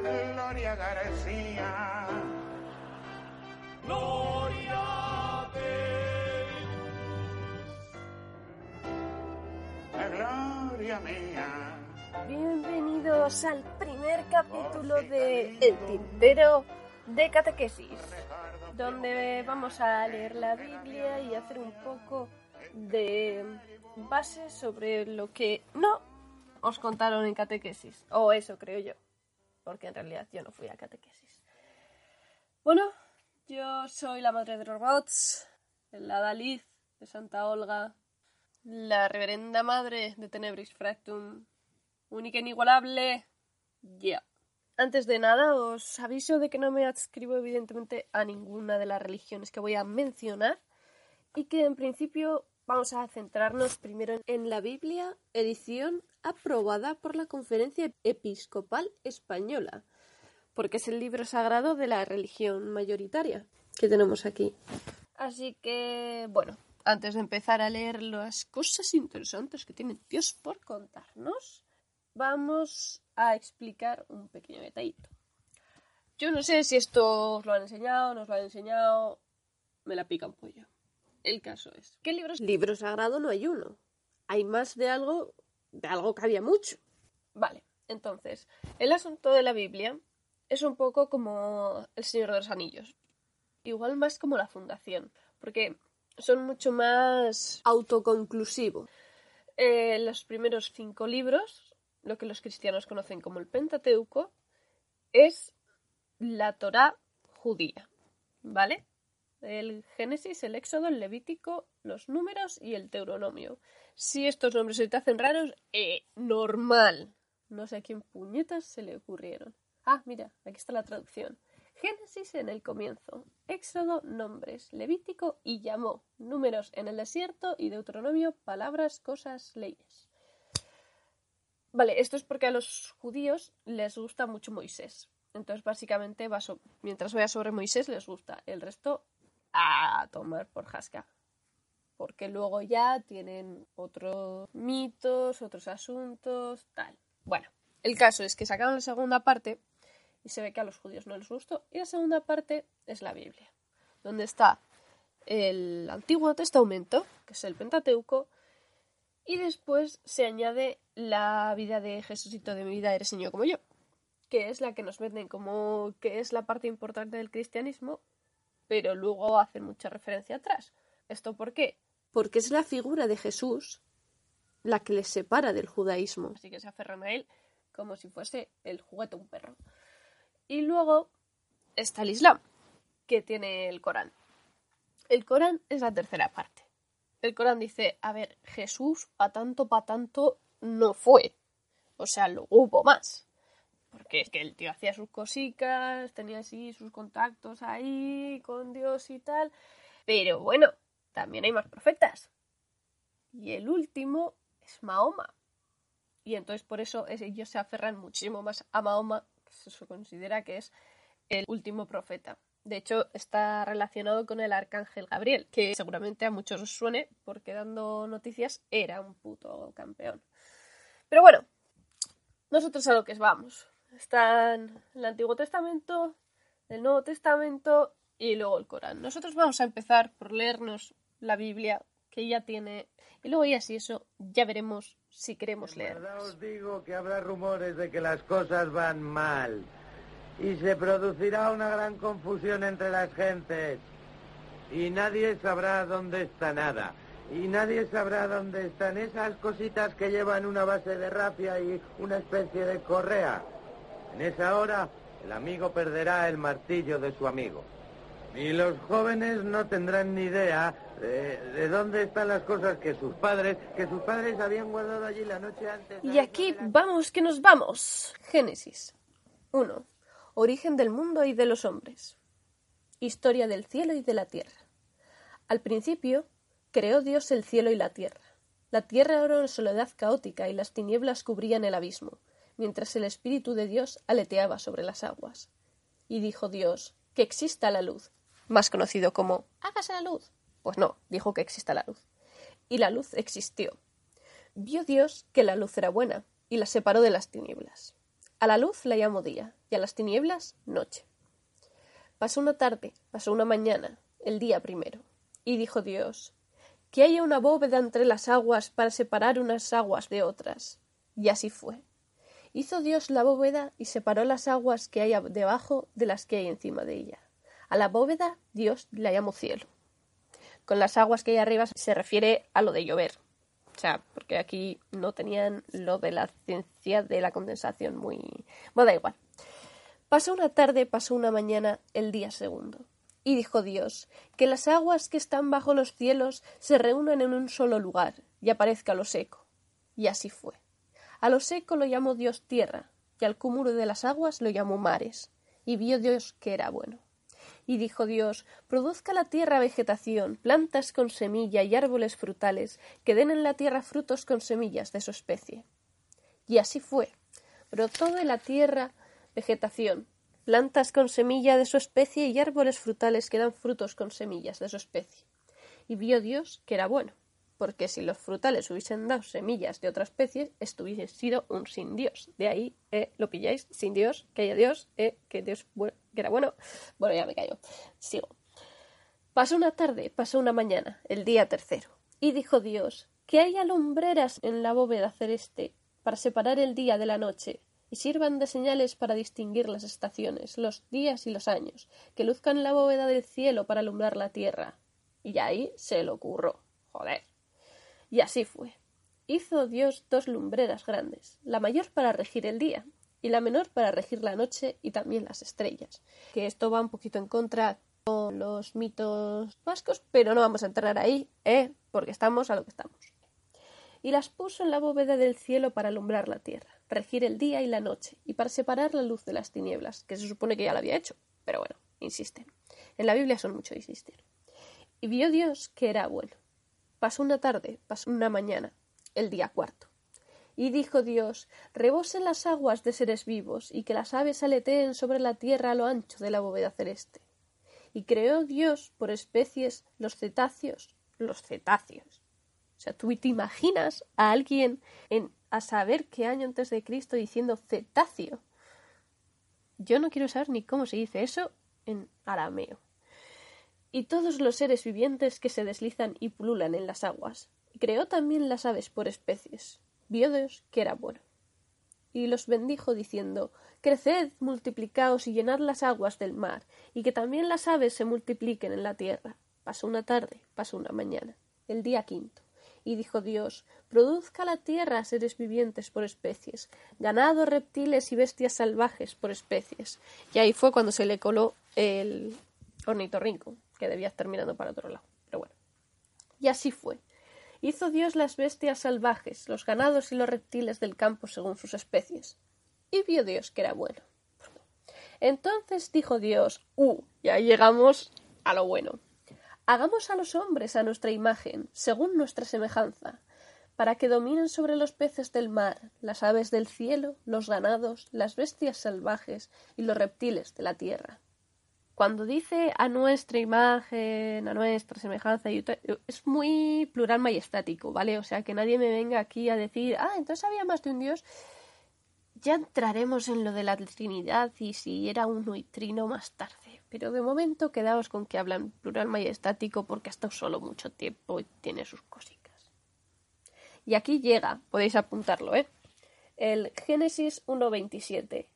Gloria García. Gloria. Gloria mía. Bienvenidos al primer capítulo de El Tintero de Catequesis, donde vamos a leer la Biblia y hacer un poco de base sobre lo que no os contaron en Catequesis, o eso creo yo, porque en realidad yo no fui a Catequesis. Bueno, yo soy la madre de los robots, la Dalí de Santa Olga, la reverenda madre de Tenebris Fractum, única e inigualable. Ya. Antes de nada, os aviso de que no me adscribo evidentemente a ninguna de las religiones que voy a mencionar y que en principio vamos a centrarnos primero en la Biblia, edición aprobada por la Conferencia Episcopal Española, porque es el libro sagrado de la religión mayoritaria que tenemos aquí. Así que, bueno, antes de empezar a leer las cosas interesantes que tiene Dios por contarnos, vamos a explicar un pequeño detallito. Yo no sé si esto os lo han enseñado, no os lo han enseñado, me la pica un pollo. El caso es, ¿qué libros? Libro sagrado no hay uno. Hay más de algo, de algo que había mucho. Vale, entonces, el asunto de la Biblia es un poco como El Señor de los Anillos. Igual más como la fundación, porque son mucho más autoconclusivos. Eh, los primeros cinco libros, lo que los cristianos conocen como el Pentateuco, es la Torá judía, ¿vale? El Génesis, el Éxodo, el Levítico, los Números y el Deuteronomio. Si estos nombres se te hacen raros, eh, normal. No sé a quién puñetas se le ocurrieron. Ah, mira, aquí está la traducción. Génesis en el comienzo, Éxodo, nombres, Levítico y llamó, números en el desierto y Deuteronomio, palabras, cosas, leyes. Vale, esto es porque a los judíos les gusta mucho Moisés. Entonces, básicamente, mientras vaya sobre Moisés, les gusta. El resto, a tomar por jasca. Porque luego ya tienen otros mitos, otros asuntos, tal. Bueno, el caso es que sacaron la segunda parte y se ve que a los judíos no les gustó. Y la segunda parte es la Biblia, donde está el Antiguo Testamento, que es el Pentateuco, y después se añade la vida de Jesucito de mi vida eres niño como yo, que es la que nos venden como que es la parte importante del cristianismo, pero luego hacen mucha referencia atrás. ¿Esto por qué? Porque es la figura de Jesús la que les separa del judaísmo. Así que se aferran a él como si fuese el juguete de un perro. Y luego está el Islam, que tiene el Corán. El Corán es la tercera parte. El Corán dice, a ver, Jesús pa tanto, pa tanto no fue. O sea, luego hubo más. Porque es que el tío hacía sus cositas, tenía así sus contactos ahí con Dios y tal. Pero bueno, también hay más profetas. Y el último es Mahoma. Y entonces por eso es- ellos se aferran muchísimo más a Mahoma, que se considera que es el último profeta. De hecho, está relacionado con el arcángel Gabriel, que seguramente a muchos os suene, porque dando noticias era un puto campeón. Pero bueno, nosotros a lo que vamos. Están el Antiguo Testamento, el Nuevo Testamento y luego el Corán. Nosotros vamos a empezar por leernos la Biblia, que ya tiene, y luego ya si eso, ya veremos si queremos leer. verdad os digo que habrá rumores de que las cosas van mal. y se producirá una gran confusión entre las gentes. Y nadie sabrá dónde está nada. Y nadie sabrá dónde están esas cositas que llevan una base de rapia y una especie de correa. En esa hora, el amigo perderá el martillo de su amigo. Y los jóvenes no tendrán ni idea de, de dónde están las cosas que sus padres, que sus padres habían guardado allí la noche antes. Y aquí vamos que nos vamos. Génesis 1. Origen del mundo y de los hombres. Historia del cielo y de la tierra. Al principio, creó Dios el cielo y la tierra. La tierra era una soledad caótica y las tinieblas cubrían el abismo, mientras el Espíritu de Dios aleteaba sobre las aguas. Y dijo Dios, que exista la luz, más conocido como hágase la luz. Pues no, dijo que exista la luz. Y la luz existió. Vio Dios que la luz era buena, y la separó de las tinieblas. A la luz la llamó día, y a las tinieblas noche. Pasó una tarde, pasó una mañana, el día primero. Y dijo Dios, que haya una bóveda entre las aguas para separar unas aguas de otras. Y así fue. Hizo Dios la bóveda y separó las aguas que hay debajo de las que hay encima de ella. A la bóveda Dios la llamó cielo. Con las aguas que hay arriba se refiere a lo de llover. O sea, porque aquí no tenían lo de la ciencia de la condensación muy... Bueno, da igual. Pasó una tarde, pasó una mañana, el día segundo. Y dijo Dios, que las aguas que están bajo los cielos se reúnan en un solo lugar, y aparezca lo seco. Y así fue. A lo seco lo llamó Dios tierra, y al cúmulo de las aguas lo llamó mares. Y vio Dios que era bueno. Y dijo Dios, produzca la tierra vegetación, plantas con semilla y árboles frutales, que den en la tierra frutos con semillas de su especie. Y así fue. Brotó de la tierra vegetación, plantas con semilla de su especie y árboles frutales que dan frutos con semillas de su especie. Y vio Dios que era bueno, porque si los frutales hubiesen dado semillas de otra especie, esto hubiese sido un sin Dios. De ahí eh, lo pilláis, sin Dios, que haya Dios, eh, que Dios bueno, que era bueno. Bueno, ya me callo. Sigo. Pasó una tarde, pasó una mañana, el día tercero. Y dijo Dios, que haya lumbreras en la bóveda celeste para separar el día de la noche, y sirvan de señales para distinguir las estaciones, los días y los años, que luzcan la bóveda del cielo para alumbrar la tierra. Y ahí se le ocurrió. Joder. Y así fue. Hizo Dios dos lumbreras grandes, la mayor para regir el día, y la menor para regir la noche y también las estrellas. Que esto va un poquito en contra con los mitos vascos, pero no vamos a entrar ahí, ¿eh? Porque estamos a lo que estamos. Y las puso en la bóveda del cielo para alumbrar la tierra, regir el día y la noche, y para separar la luz de las tinieblas, que se supone que ya lo había hecho, pero bueno, insisten. En la Biblia son mucho insistir. Y vio Dios que era bueno. Pasó una tarde, pasó una mañana, el día cuarto. Y dijo Dios, rebosen las aguas de seres vivos, y que las aves aleteen sobre la tierra a lo ancho de la bóveda celeste. Y creó Dios por especies los cetáceos, los cetáceos. O sea, tú te imaginas a alguien en a saber qué año antes de Cristo diciendo cetáceo. Yo no quiero saber ni cómo se dice eso en arameo. Y todos los seres vivientes que se deslizan y pululan en las aguas. Creó también las aves por especies. Vio Dios que era bueno. Y los bendijo diciendo Creced, multiplicaos y llenad las aguas del mar, y que también las aves se multipliquen en la tierra. Pasó una tarde, pasó una mañana, el día quinto. Y dijo Dios Produzca la tierra seres vivientes por especies, ganado, reptiles y bestias salvajes por especies. Y ahí fue cuando se le coló el ornitorrinco, que debía estar para otro lado. Pero bueno. Y así fue. Hizo Dios las bestias salvajes, los ganados y los reptiles del campo según sus especies. Y vio Dios que era bueno. Entonces dijo Dios, uh, ya llegamos a lo bueno. Hagamos a los hombres a nuestra imagen, según nuestra semejanza, para que dominen sobre los peces del mar, las aves del cielo, los ganados, las bestias salvajes y los reptiles de la tierra. Cuando dice a nuestra imagen, a nuestra semejanza, es muy plural majestático, ¿vale? O sea, que nadie me venga aquí a decir, ah, entonces había más de un dios. Ya entraremos en lo de la Trinidad y si era uno y trino más tarde. Pero de momento quedaos con que hablan plural majestático porque ha estado solo mucho tiempo y tiene sus cositas. Y aquí llega, podéis apuntarlo, ¿eh? El Génesis 1.27.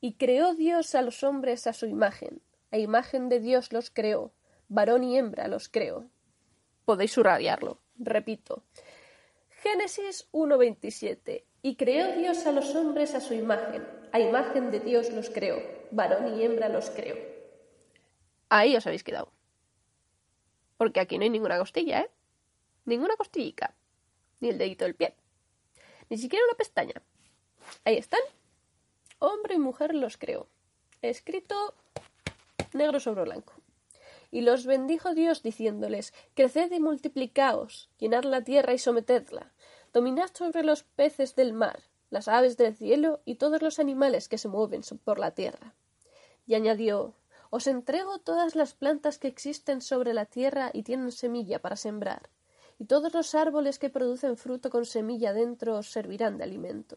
Y creó Dios a los hombres a su imagen, a imagen de Dios los creó, varón y hembra los creó. Podéis subrayarlo, repito. Génesis 1.27. Y creó Dios a los hombres a su imagen, a imagen de Dios los creó, varón y hembra los creó. Ahí os habéis quedado. Porque aquí no hay ninguna costilla, ¿eh? Ninguna costillica. Ni el dedito del pie. Ni siquiera una pestaña. Ahí están. Hombre y mujer los creó. Escrito negro sobre blanco. Y los bendijo Dios diciéndoles, Creced y multiplicaos, llenad la tierra y sometedla, dominad sobre los peces del mar, las aves del cielo y todos los animales que se mueven por la tierra. Y añadió, Os entrego todas las plantas que existen sobre la tierra y tienen semilla para sembrar, y todos los árboles que producen fruto con semilla dentro os servirán de alimento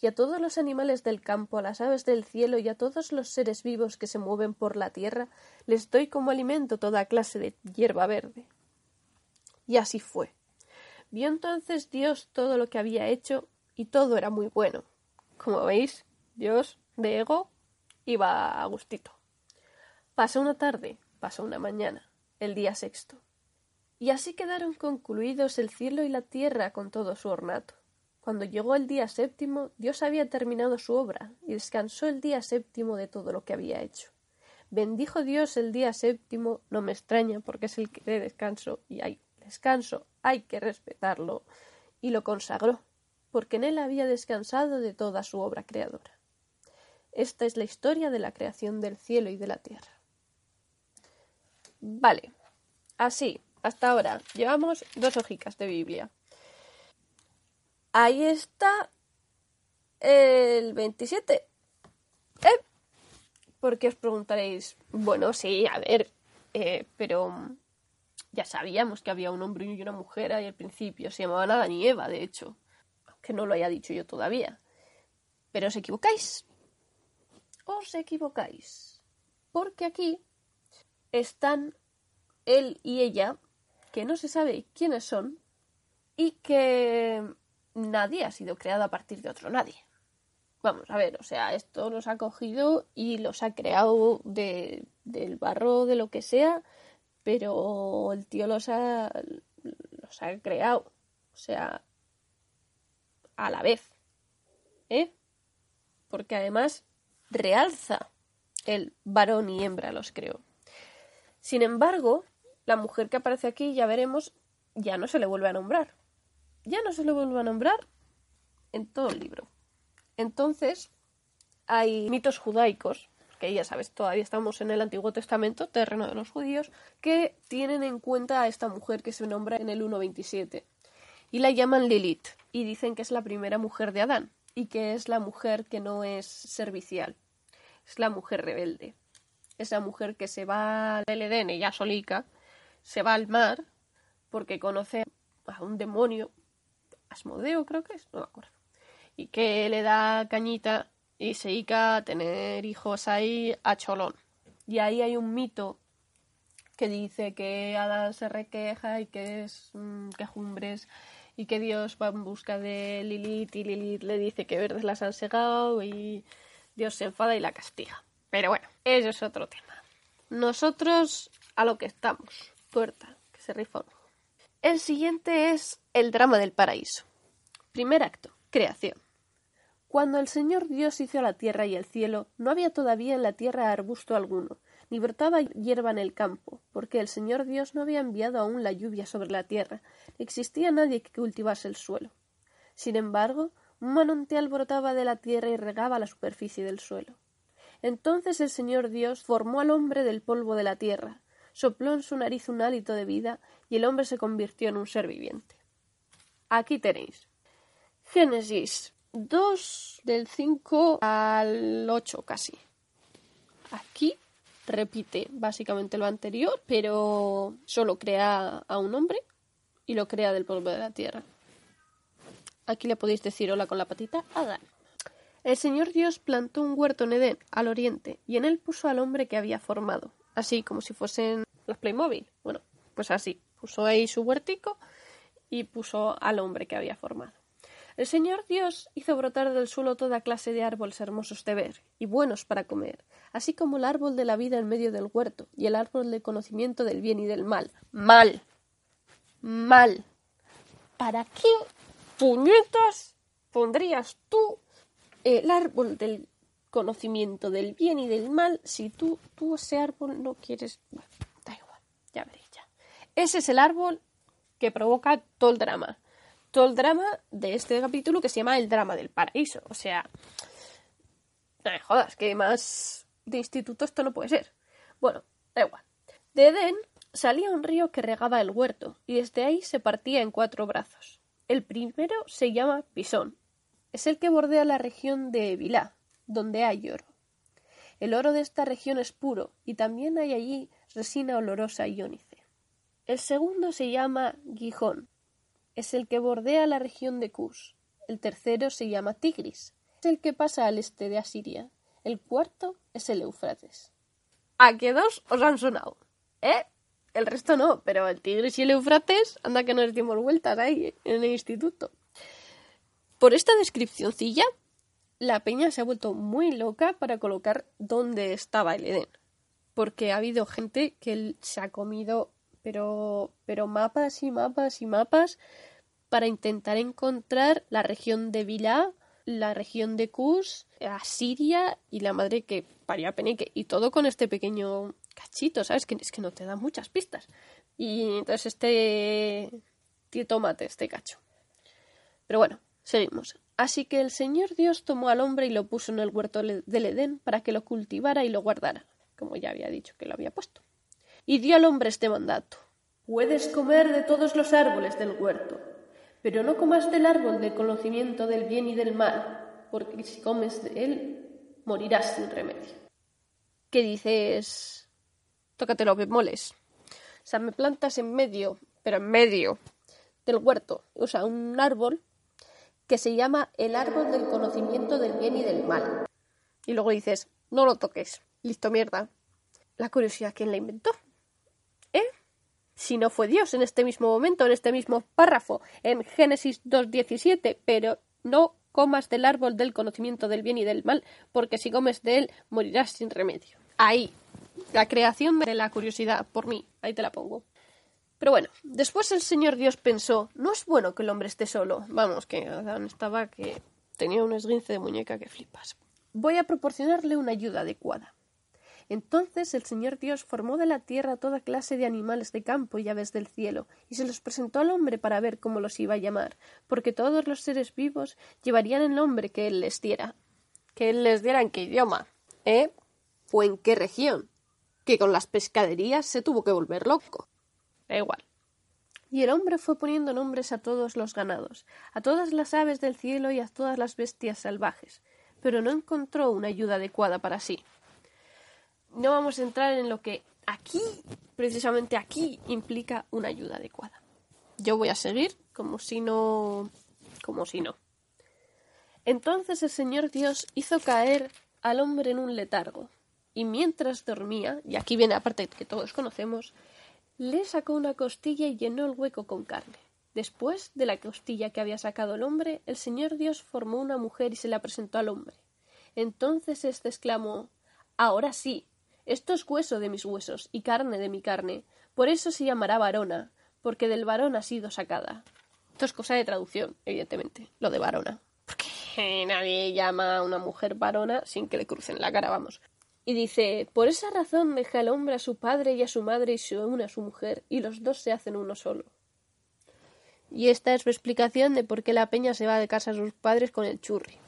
y a todos los animales del campo, a las aves del cielo y a todos los seres vivos que se mueven por la tierra, les doy como alimento toda clase de hierba verde. Y así fue. Vio entonces Dios todo lo que había hecho y todo era muy bueno. Como veis, Dios de ego iba a gustito. Pasó una tarde, pasó una mañana, el día sexto. Y así quedaron concluidos el cielo y la tierra con todo su ornato. Cuando llegó el día séptimo, Dios había terminado su obra y descansó el día séptimo de todo lo que había hecho. Bendijo Dios el día séptimo, no me extraña porque es el que de descanso y hay descanso, hay que respetarlo, y lo consagró, porque en él había descansado de toda su obra creadora. Esta es la historia de la creación del cielo y de la tierra. Vale, así, hasta ahora, llevamos dos hojicas de Biblia. Ahí está el 27. ¿Eh? Porque os preguntaréis, bueno, sí, a ver, eh, pero ya sabíamos que había un hombre y una mujer ahí al principio. Se llamaban Adán y Eva, de hecho. Aunque no lo haya dicho yo todavía. Pero os equivocáis. Os equivocáis. Porque aquí están él y ella, que no se sabe quiénes son, y que nadie ha sido creado a partir de otro nadie. Vamos a ver, o sea, esto los ha cogido y los ha creado de, del barro, de lo que sea, pero el tío los ha, los ha creado, o sea, a la vez, ¿eh? Porque además realza el varón y hembra los creó. Sin embargo, la mujer que aparece aquí, ya veremos, ya no se le vuelve a nombrar ya no se lo vuelvo a nombrar en todo el libro. Entonces, hay mitos judaicos, que ya sabes, todavía estamos en el Antiguo Testamento, terreno de los judíos, que tienen en cuenta a esta mujer que se nombra en el 1.27 y la llaman Lilith y dicen que es la primera mujer de Adán y que es la mujer que no es servicial, es la mujer rebelde, es la mujer que se va al Edén, ella solica, se va al mar porque conoce a un demonio Asmodeo creo que es, no me acuerdo. Y que le da cañita y se dedica a tener hijos ahí a cholón. Y ahí hay un mito que dice que Adán se requeja y que es mm, quejumbres y que Dios va en busca de Lilith y Lilith le dice que verdes las han segado y Dios se enfada y la castiga. Pero bueno, eso es otro tema. Nosotros a lo que estamos. Puerta, que se rifa el siguiente es el drama del paraíso. Primer acto, creación. Cuando el Señor Dios hizo la tierra y el cielo, no había todavía en la tierra arbusto alguno, ni brotaba hierba en el campo, porque el Señor Dios no había enviado aún la lluvia sobre la tierra, ni existía nadie que cultivase el suelo. Sin embargo, un manantial brotaba de la tierra y regaba la superficie del suelo. Entonces el Señor Dios formó al hombre del polvo de la tierra, sopló en su nariz un hálito de vida y el hombre se convirtió en un ser viviente. Aquí tenéis. Génesis 2 del 5 al 8 casi. Aquí repite básicamente lo anterior, pero solo crea a un hombre y lo crea del polvo de la tierra. Aquí le podéis decir hola con la patita Adán. El Señor Dios plantó un huerto en Edén, al oriente, y en él puso al hombre que había formado así como si fuesen los Playmobil. Bueno, pues así, puso ahí su huertico y puso al hombre que había formado. El Señor Dios hizo brotar del suelo toda clase de árboles hermosos de ver y buenos para comer, así como el árbol de la vida en medio del huerto y el árbol del conocimiento del bien y del mal. Mal. Mal. ¿Para qué puñetas pondrías tú el árbol del conocimiento del bien y del mal si tú, tú ese árbol no quieres? Bueno, da igual, ya veréis ya. Ese es el árbol que provoca todo el drama todo el drama de este capítulo que se llama El drama del paraíso. O sea, no me jodas, que más de instituto esto no puede ser. Bueno, da igual. De Edén salía un río que regaba el huerto y desde ahí se partía en cuatro brazos. El primero se llama Pisón. Es el que bordea la región de Vilá, donde hay oro. El oro de esta región es puro y también hay allí resina olorosa y ónice. El segundo se llama Gijón es el que bordea la región de Cus. El tercero se llama Tigris, es el que pasa al este de Asiria. El cuarto es el Eufrates. ¿A qué dos os han sonado? ¿Eh? El resto no, pero el Tigris y el Eufrates, anda que nos dimos vueltas ahí en el instituto. Por esta descripcióncilla, la peña se ha vuelto muy loca para colocar dónde estaba el Edén. Porque ha habido gente que se ha comido, pero, pero mapas y mapas y mapas para intentar encontrar la región de Vilá, la región de Kus, Asiria y la madre que parió a Peneque. Y todo con este pequeño cachito, ¿sabes? Que es que no te da muchas pistas. Y entonces este tío tomate, este cacho. Pero bueno, seguimos. Así que el Señor Dios tomó al hombre y lo puso en el huerto del Edén para que lo cultivara y lo guardara, como ya había dicho que lo había puesto. Y dio al hombre este mandato. Puedes comer de todos los árboles del huerto, pero no comas del árbol del conocimiento del bien y del mal, porque si comes de él, morirás sin remedio. ¿Qué dices? Tócate los bemoles. O sea, me plantas en medio, pero en medio del huerto, o sea, un árbol que se llama el árbol del conocimiento del bien y del mal. Y luego dices, no lo toques. Listo, mierda. La curiosidad, ¿quién la inventó? ¿Eh? si no fue Dios en este mismo momento, en este mismo párrafo, en Génesis 2.17, pero no comas del árbol del conocimiento del bien y del mal, porque si comes de él morirás sin remedio. Ahí, la creación de la curiosidad, por mí, ahí te la pongo. Pero bueno, después el Señor Dios pensó, no es bueno que el hombre esté solo. Vamos, que Adán estaba que tenía un esguince de muñeca que flipas. Voy a proporcionarle una ayuda adecuada. Entonces el Señor Dios formó de la tierra toda clase de animales de campo y aves del cielo, y se los presentó al hombre para ver cómo los iba a llamar, porque todos los seres vivos llevarían el nombre que él les diera. Que él les diera en qué idioma, ¿eh? ¿O en qué región? Que con las pescaderías se tuvo que volver loco. Da igual. Y el hombre fue poniendo nombres a todos los ganados, a todas las aves del cielo y a todas las bestias salvajes, pero no encontró una ayuda adecuada para sí no vamos a entrar en lo que aquí, precisamente aquí, implica una ayuda adecuada. Yo voy a seguir como si no. como si no. Entonces el Señor Dios hizo caer al hombre en un letargo, y mientras dormía, y aquí viene aparte que todos conocemos, le sacó una costilla y llenó el hueco con carne. Después de la costilla que había sacado el hombre, el Señor Dios formó una mujer y se la presentó al hombre. Entonces éste exclamó Ahora sí, esto es hueso de mis huesos y carne de mi carne. Por eso se llamará varona, porque del varón ha sido sacada. Esto es cosa de traducción, evidentemente, lo de varona. Porque nadie llama a una mujer varona sin que le crucen la cara, vamos. Y dice, por esa razón deja el hombre a su padre y a su madre y se une a su mujer, y los dos se hacen uno solo. Y esta es su explicación de por qué la peña se va de casa a sus padres con el churri.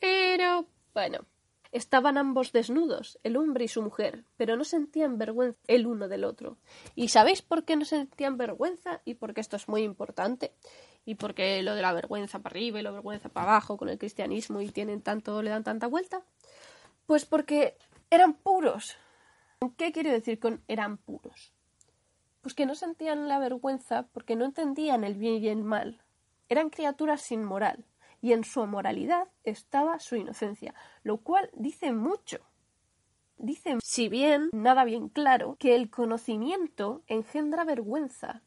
Pero, bueno, Estaban ambos desnudos, el hombre y su mujer, pero no sentían vergüenza el uno del otro. ¿Y sabéis por qué no sentían vergüenza? Y porque esto es muy importante. Y porque lo de la vergüenza para arriba y la vergüenza para abajo con el cristianismo y tienen tanto, le dan tanta vuelta. Pues porque eran puros. ¿Qué quiero decir con eran puros? Pues que no sentían la vergüenza porque no entendían el bien y el mal. Eran criaturas sin moral y en su moralidad estaba su inocencia, lo cual dice mucho. Dice, si bien nada bien claro, que el conocimiento engendra vergüenza.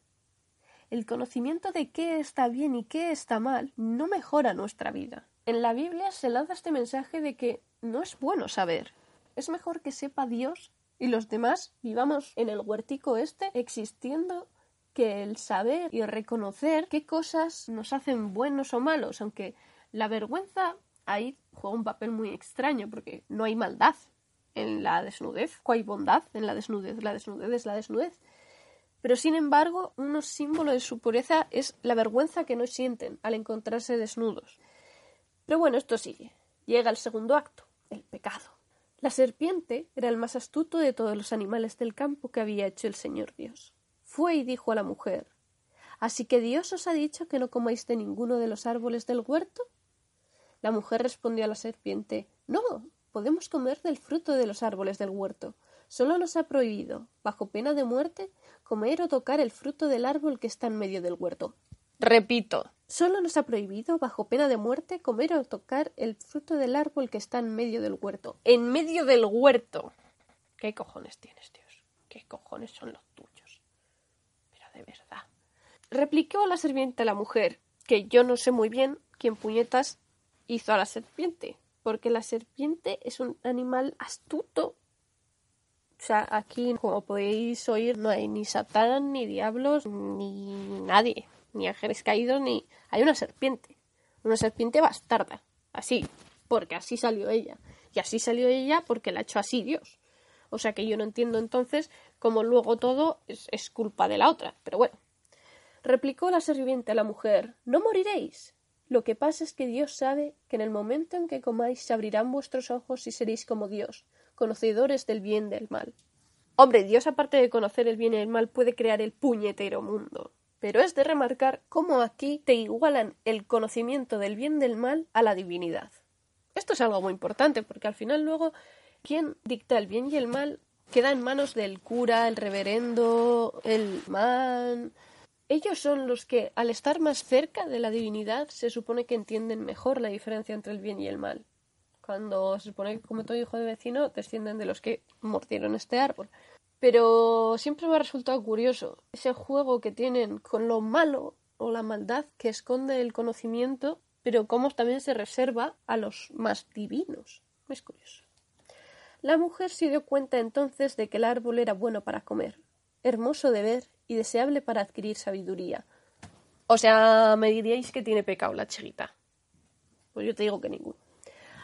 el conocimiento de qué está bien y qué está mal no mejora nuestra vida. En la Biblia se lanza este mensaje de que no es bueno saber. Es mejor que sepa Dios y los demás vivamos en el huertico este existiendo que el saber y reconocer qué cosas nos hacen buenos o malos, aunque la vergüenza ahí juega un papel muy extraño porque no hay maldad en la desnudez, hay bondad en la desnudez, la desnudez es la desnudez. Pero sin embargo, un símbolo de su pureza es la vergüenza que no sienten al encontrarse desnudos. Pero bueno, esto sigue. Llega el segundo acto, el pecado. La serpiente era el más astuto de todos los animales del campo que había hecho el Señor Dios. Fue y dijo a la mujer Así que Dios os ha dicho que no comáis de ninguno de los árboles del huerto. La mujer respondió a la serpiente No, podemos comer del fruto de los árboles del huerto. Solo nos ha prohibido, bajo pena de muerte, comer o tocar el fruto del árbol que está en medio del huerto. Repito, solo nos ha prohibido, bajo pena de muerte, comer o tocar el fruto del árbol que está en medio del huerto. En medio del huerto. ¿Qué cojones tienes, Dios? ¿Qué cojones son los tuyos? Pero de verdad. Replicó la serpiente a la mujer, que yo no sé muy bien quién puñetas hizo a la serpiente, porque la serpiente es un animal astuto. O sea, aquí, como podéis oír, no hay ni satán, ni diablos, ni nadie ni ángeles caídos, ni... Hay una serpiente. Una serpiente bastarda. Así. Porque así salió ella. Y así salió ella porque la ha hecho así Dios. O sea que yo no entiendo entonces cómo luego todo es, es culpa de la otra. Pero bueno. Replicó la serpiente a la mujer No moriréis. Lo que pasa es que Dios sabe que en el momento en que comáis se abrirán vuestros ojos y seréis como Dios, conocedores del bien y del mal. Hombre, Dios aparte de conocer el bien y el mal puede crear el puñetero mundo. Pero es de remarcar cómo aquí te igualan el conocimiento del bien del mal a la divinidad. Esto es algo muy importante porque al final luego quien dicta el bien y el mal queda en manos del cura, el reverendo, el man. Ellos son los que, al estar más cerca de la divinidad, se supone que entienden mejor la diferencia entre el bien y el mal. Cuando se supone que, como todo hijo de vecino, descienden de los que mordieron este árbol. Pero siempre me ha resultado curioso ese juego que tienen con lo malo o la maldad que esconde el conocimiento, pero cómo también se reserva a los más divinos. Es curioso. La mujer se dio cuenta entonces de que el árbol era bueno para comer, hermoso de ver y deseable para adquirir sabiduría. O sea, me diríais que tiene pecado la chiquita. Pues yo te digo que ninguno.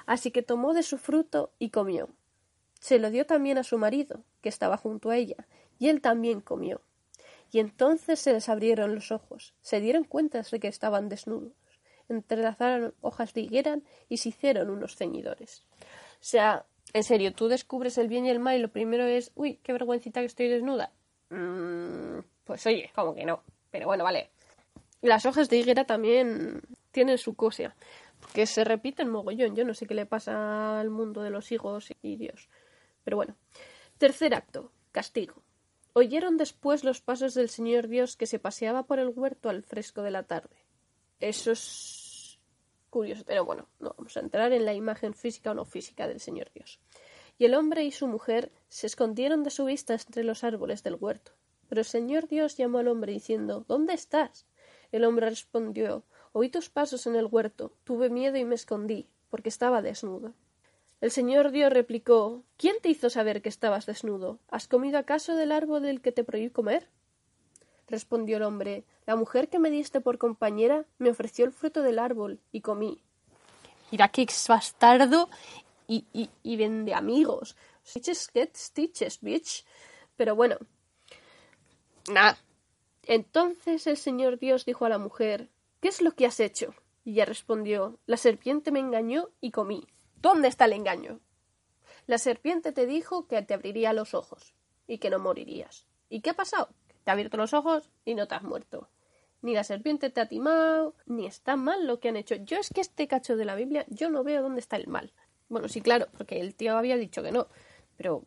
Así que tomó de su fruto y comió. Se lo dio también a su marido, que estaba junto a ella, y él también comió. Y entonces se les abrieron los ojos, se dieron cuenta de que estaban desnudos, entrelazaron hojas de higuera y se hicieron unos ceñidores. O sea, en serio, tú descubres el bien y el mal y lo primero es, uy, qué vergüencita que estoy desnuda. Mm, pues oye, como que no. Pero bueno, vale. Las hojas de higuera también tienen su cosa, que se repiten mogollón. Yo no sé qué le pasa al mundo de los higos y Dios. Pero bueno. Tercer acto. Castigo. Oyeron después los pasos del Señor Dios que se paseaba por el huerto al fresco de la tarde. Eso es curioso, pero bueno, no vamos a entrar en la imagen física o no física del Señor Dios. Y el hombre y su mujer se escondieron de su vista entre los árboles del huerto. Pero el Señor Dios llamó al hombre diciendo ¿Dónde estás? El hombre respondió Oí tus pasos en el huerto, tuve miedo y me escondí, porque estaba desnudo. El señor Dios replicó ¿Quién te hizo saber que estabas desnudo? ¿Has comido acaso del árbol del que te prohibí comer? Respondió el hombre La mujer que me diste por compañera me ofreció el fruto del árbol y comí. Mira qué ex bastardo y, y, y vende amigos. Stitches get stitches, bitch. Pero bueno. Nah. Entonces el señor Dios dijo a la mujer ¿Qué es lo que has hecho? Y ella respondió La serpiente me engañó y comí. ¿Dónde está el engaño? La serpiente te dijo que te abriría los ojos y que no morirías. ¿Y qué ha pasado? Te ha abierto los ojos y no te has muerto. Ni la serpiente te ha timado, ni está mal lo que han hecho. Yo es que este cacho de la Biblia, yo no veo dónde está el mal. Bueno, sí, claro, porque el tío había dicho que no. Pero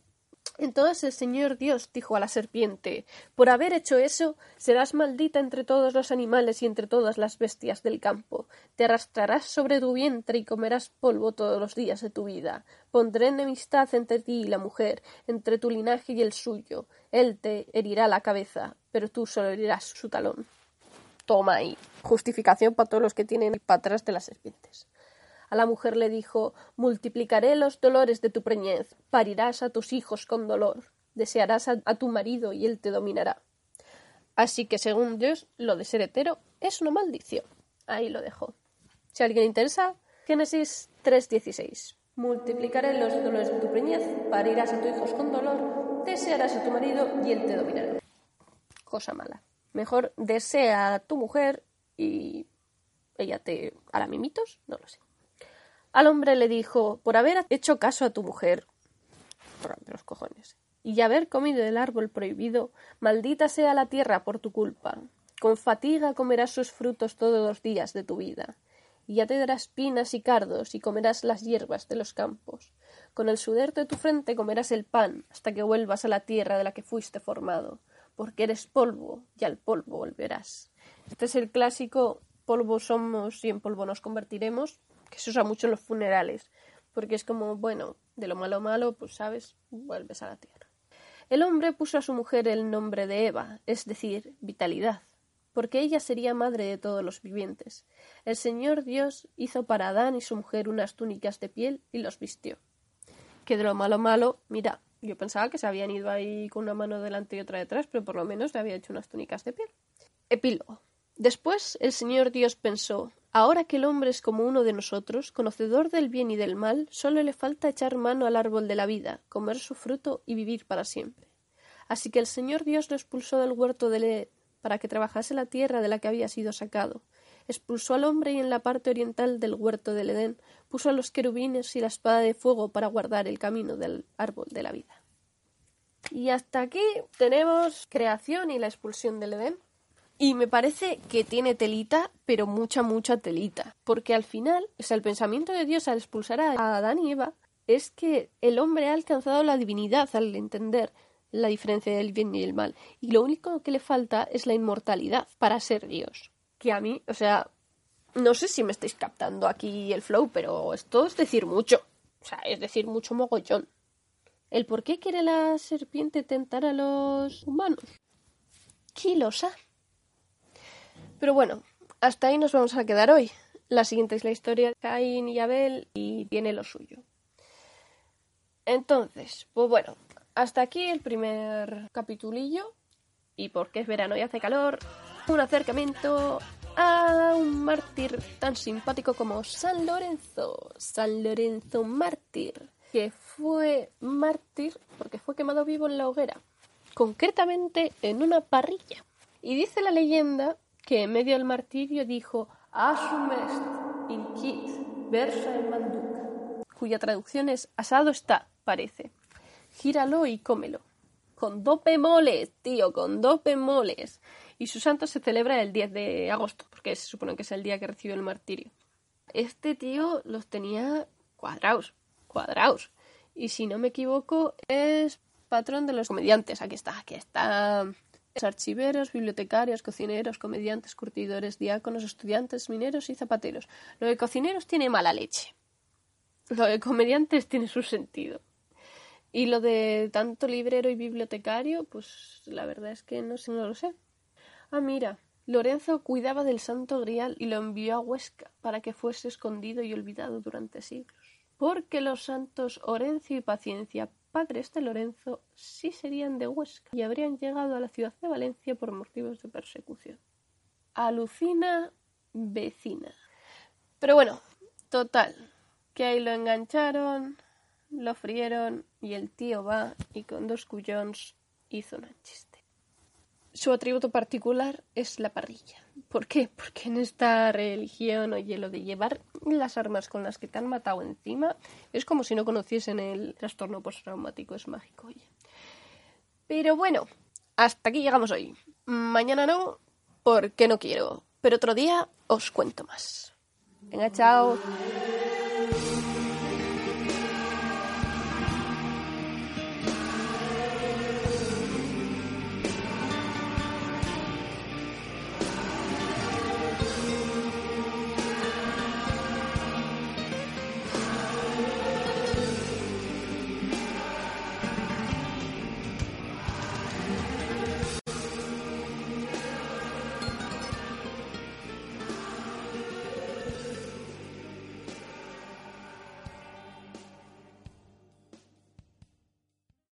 entonces el Señor Dios dijo a la serpiente Por haber hecho eso, serás maldita entre todos los animales y entre todas las bestias del campo. Te arrastrarás sobre tu vientre y comerás polvo todos los días de tu vida. Pondré enemistad entre ti y la mujer, entre tu linaje y el suyo. Él te herirá la cabeza, pero tú solo herirás su talón. toma ahí. Justificación para todos los que tienen para atrás de las serpientes. A la mujer le dijo, multiplicaré los dolores de tu preñez, parirás a tus hijos con dolor, desearás a, tu marido y él te dominará. Así que según Dios, lo de ser hetero es una maldición. Ahí lo dejo. Si alguien interesa, Génesis 3.16. Multiplicaré los dolores de tu preñez, parirás a tus hijos con dolor, desearás a tu marido y él te dominará. Cosa mala. Mejor desea a tu mujer y ella te hará mimitos, no lo sé. Al hombre le dijo, por haber hecho caso a tu mujer, los cojones, y haber comido del árbol prohibido, maldita sea la tierra por tu culpa. Con fatiga comerás sus frutos todos los días de tu vida y ya te darás pinas y cardos y comerás las hierbas de los campos. Con el sudor de tu frente comerás el pan hasta que vuelvas a la tierra de la que fuiste formado, porque eres polvo y al polvo volverás. Este es el clásico polvo somos y en polvo nos convertiremos, que se usa mucho en los funerales, porque es como, bueno, de lo malo malo, pues sabes, vuelves a la tierra. El hombre puso a su mujer el nombre de Eva, es decir, vitalidad porque ella sería madre de todos los vivientes. El Señor Dios hizo para Adán y su mujer unas túnicas de piel y los vistió. Que de lo malo malo, mira, yo pensaba que se habían ido ahí con una mano delante y otra detrás, pero por lo menos le había hecho unas túnicas de piel. Epílogo. Después el Señor Dios pensó Ahora que el hombre es como uno de nosotros, conocedor del bien y del mal, solo le falta echar mano al árbol de la vida, comer su fruto y vivir para siempre. Así que el Señor Dios lo expulsó del huerto de, para que trabajase la tierra de la que había sido sacado. Expulsó al hombre y en la parte oriental del huerto del Edén puso a los querubines y la espada de fuego para guardar el camino del árbol de la vida. Y hasta aquí tenemos creación y la expulsión del Edén. Y me parece que tiene telita, pero mucha, mucha telita. Porque al final, o sea, el pensamiento de Dios al expulsar a Adán y Eva es que el hombre ha alcanzado la divinidad al entender la diferencia del bien y el mal. Y lo único que le falta es la inmortalidad para ser Dios. Que a mí, o sea, no sé si me estáis captando aquí el flow, pero esto es decir mucho. O sea, es decir mucho mogollón. ¿El por qué quiere la serpiente tentar a los humanos? ¿Quién? Pero bueno, hasta ahí nos vamos a quedar hoy. La siguiente es la historia de Caín y Abel y tiene lo suyo. Entonces, pues bueno, hasta aquí el primer capitulillo. Y porque es verano y hace calor, un acercamiento a un mártir tan simpático como San Lorenzo. San Lorenzo mártir, que fue mártir porque fue quemado vivo en la hoguera, concretamente en una parrilla. Y dice la leyenda que en medio del martirio dijo Asumest inquit versa en manduca, cuya traducción es asado está, parece gíralo y cómelo. Con dos moles, tío, con dos moles. Y su santo se celebra el 10 de agosto, porque se supone que es el día que recibió el martirio. Este tío los tenía cuadrados, cuadrados. Y si no me equivoco, es patrón de los comediantes. Aquí está, aquí está. Archiveros, bibliotecarios, cocineros, comediantes, curtidores, diáconos, estudiantes, mineros y zapateros. Lo de cocineros tiene mala leche. Lo de comediantes tiene su sentido. Y lo de tanto librero y bibliotecario, pues la verdad es que no sé, no lo sé. Ah, mira, Lorenzo cuidaba del santo grial y lo envió a Huesca para que fuese escondido y olvidado durante siglos. Porque los santos Orencio y Paciencia, padres de Lorenzo, sí serían de Huesca y habrían llegado a la ciudad de Valencia por motivos de persecución. Alucina vecina. Pero bueno, total, que ahí lo engancharon, lo frieron y el tío va y con dos cuyons hizo un chiste. Su atributo particular es la parrilla. ¿Por qué? Porque en esta religión, oye, lo de llevar las armas con las que te han matado encima es como si no conociesen el trastorno postraumático, es mágico, oye. Pero bueno, hasta aquí llegamos hoy. Mañana no, porque no quiero. Pero otro día os cuento más. Venga, chao.